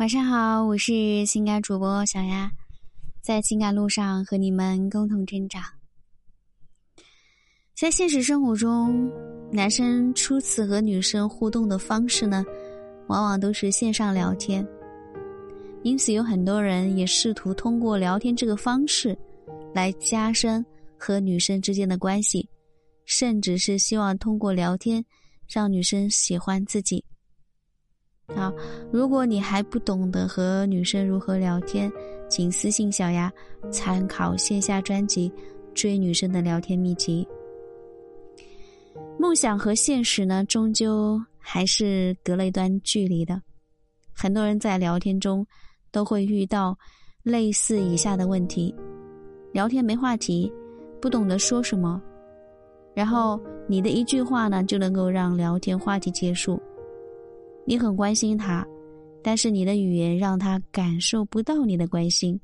晚上好，我是情感主播小丫，在情感路上和你们共同成长。在现实生活中，男生初次和女生互动的方式呢，往往都是线上聊天。因此，有很多人也试图通过聊天这个方式，来加深和女生之间的关系，甚至是希望通过聊天让女生喜欢自己。好，如果你还不懂得和女生如何聊天，请私信小丫参考线下专辑《追女生的聊天秘籍》。梦想和现实呢，终究还是隔了一段距离的。很多人在聊天中都会遇到类似以下的问题：聊天没话题，不懂得说什么，然后你的一句话呢就能够让聊天话题结束。你很关心他，但是你的语言让他感受不到你的关心。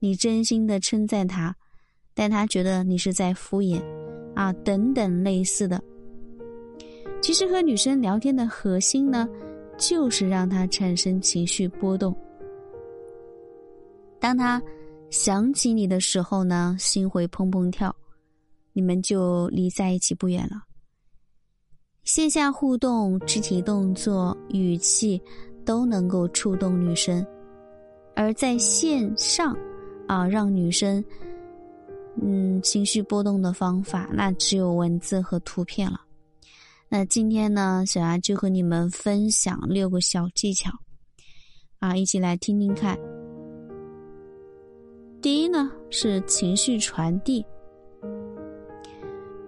你真心的称赞他，但他觉得你是在敷衍，啊，等等类似的。其实和女生聊天的核心呢，就是让她产生情绪波动。当他想起你的时候呢，心会砰砰跳，你们就离在一起不远了。线下互动，肢体动作、语气都能够触动女生；而在线上，啊，让女生嗯情绪波动的方法，那只有文字和图片了。那今天呢，小牙就和你们分享六个小技巧，啊，一起来听听看。第一呢，是情绪传递。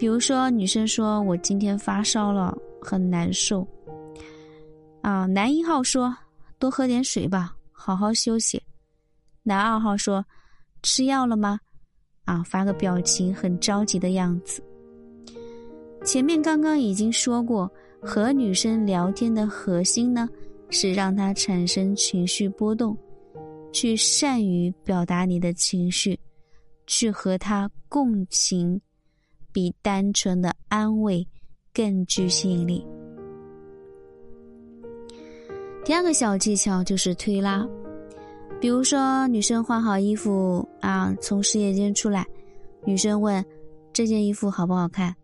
比如说，女生说：“我今天发烧了，很难受。”啊，男一号说：“多喝点水吧，好好休息。”男二号说：“吃药了吗？”啊，发个表情很着急的样子。前面刚刚已经说过，和女生聊天的核心呢，是让她产生情绪波动，去善于表达你的情绪，去和她共情。比单纯的安慰更具吸引力。第二个小技巧就是推拉，比如说女生换好衣服啊，从试衣间出来，女生问这件衣服好不好看？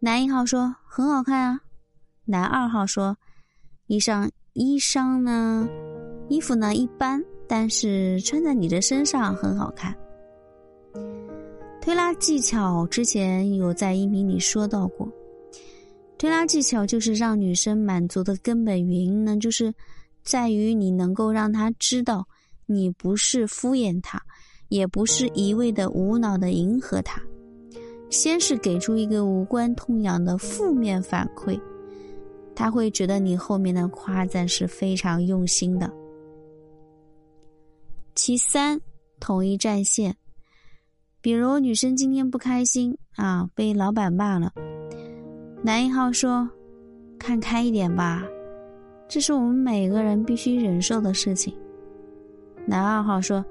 男一号说很好看啊，男二号说衣裳衣裳呢，衣服呢一般，但是穿在你的身上很好看。推拉技巧之前有在音频里说到过，推拉技巧就是让女生满足的根本原因呢，就是在于你能够让她知道你不是敷衍她，也不是一味的无脑的迎合她，先是给出一个无关痛痒的负面反馈，她会觉得你后面的夸赞是非常用心的。其三，统一战线。比如女生今天不开心啊，被老板骂了，男一号说：“看开一点吧，这是我们每个人必须忍受的事情。”男二号说：“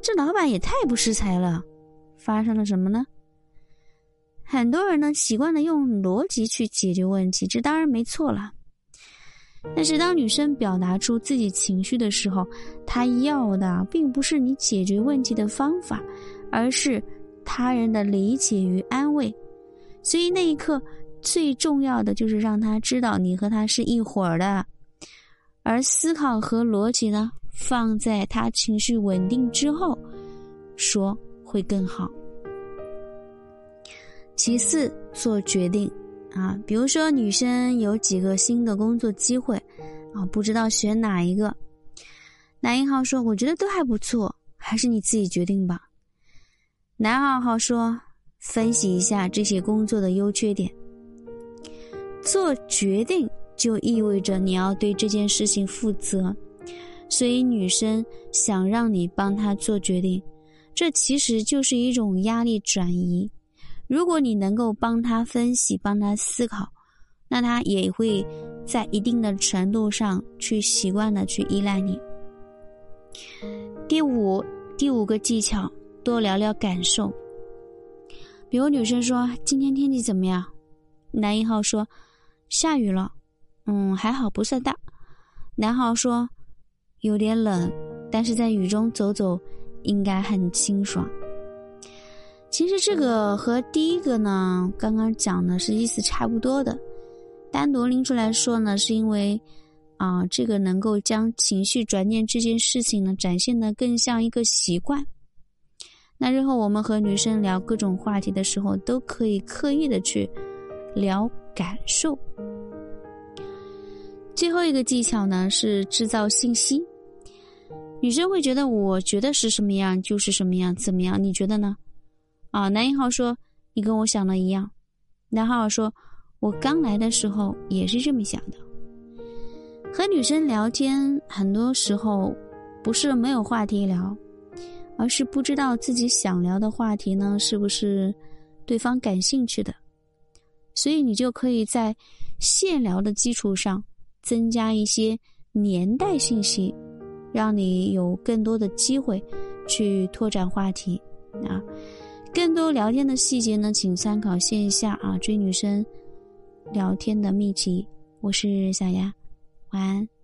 这老板也太不识才了，发生了什么呢？”很多人呢习惯的用逻辑去解决问题，这当然没错了。但是当女生表达出自己情绪的时候，她要的并不是你解决问题的方法。而是他人的理解与安慰，所以那一刻最重要的就是让他知道你和他是一伙儿的，而思考和逻辑呢，放在他情绪稳定之后说会更好。其次，做决定啊，比如说女生有几个新的工作机会啊，不知道选哪一个，男一号说：“我觉得都还不错，还是你自己决定吧。”男二号说：“分析一下这些工作的优缺点。做决定就意味着你要对这件事情负责，所以女生想让你帮她做决定，这其实就是一种压力转移。如果你能够帮她分析、帮她思考，那她也会在一定的程度上去习惯的去依赖你。第五，第五个技巧。”多聊聊感受，比如女生说今天天气怎么样？男一号说下雨了，嗯，还好不算大。男号说有点冷，但是在雨中走走应该很清爽。其实这个和第一个呢，刚刚讲的是意思差不多的，单独拎出来说呢，是因为啊，这个能够将情绪转念这件事情呢，展现的更像一个习惯。那日后我们和女生聊各种话题的时候，都可以刻意的去聊感受。最后一个技巧呢是制造信息，女生会觉得我觉得是什么样就是什么样，怎么样？你觉得呢？啊，男一号说你跟我想的一样，男号说我刚来的时候也是这么想的。和女生聊天，很多时候不是没有话题聊。而是不知道自己想聊的话题呢，是不是对方感兴趣的，所以你就可以在现聊的基础上增加一些年代信息，让你有更多的机会去拓展话题啊。更多聊天的细节呢，请参考线下啊追女生聊天的秘籍。我是小丫，晚安。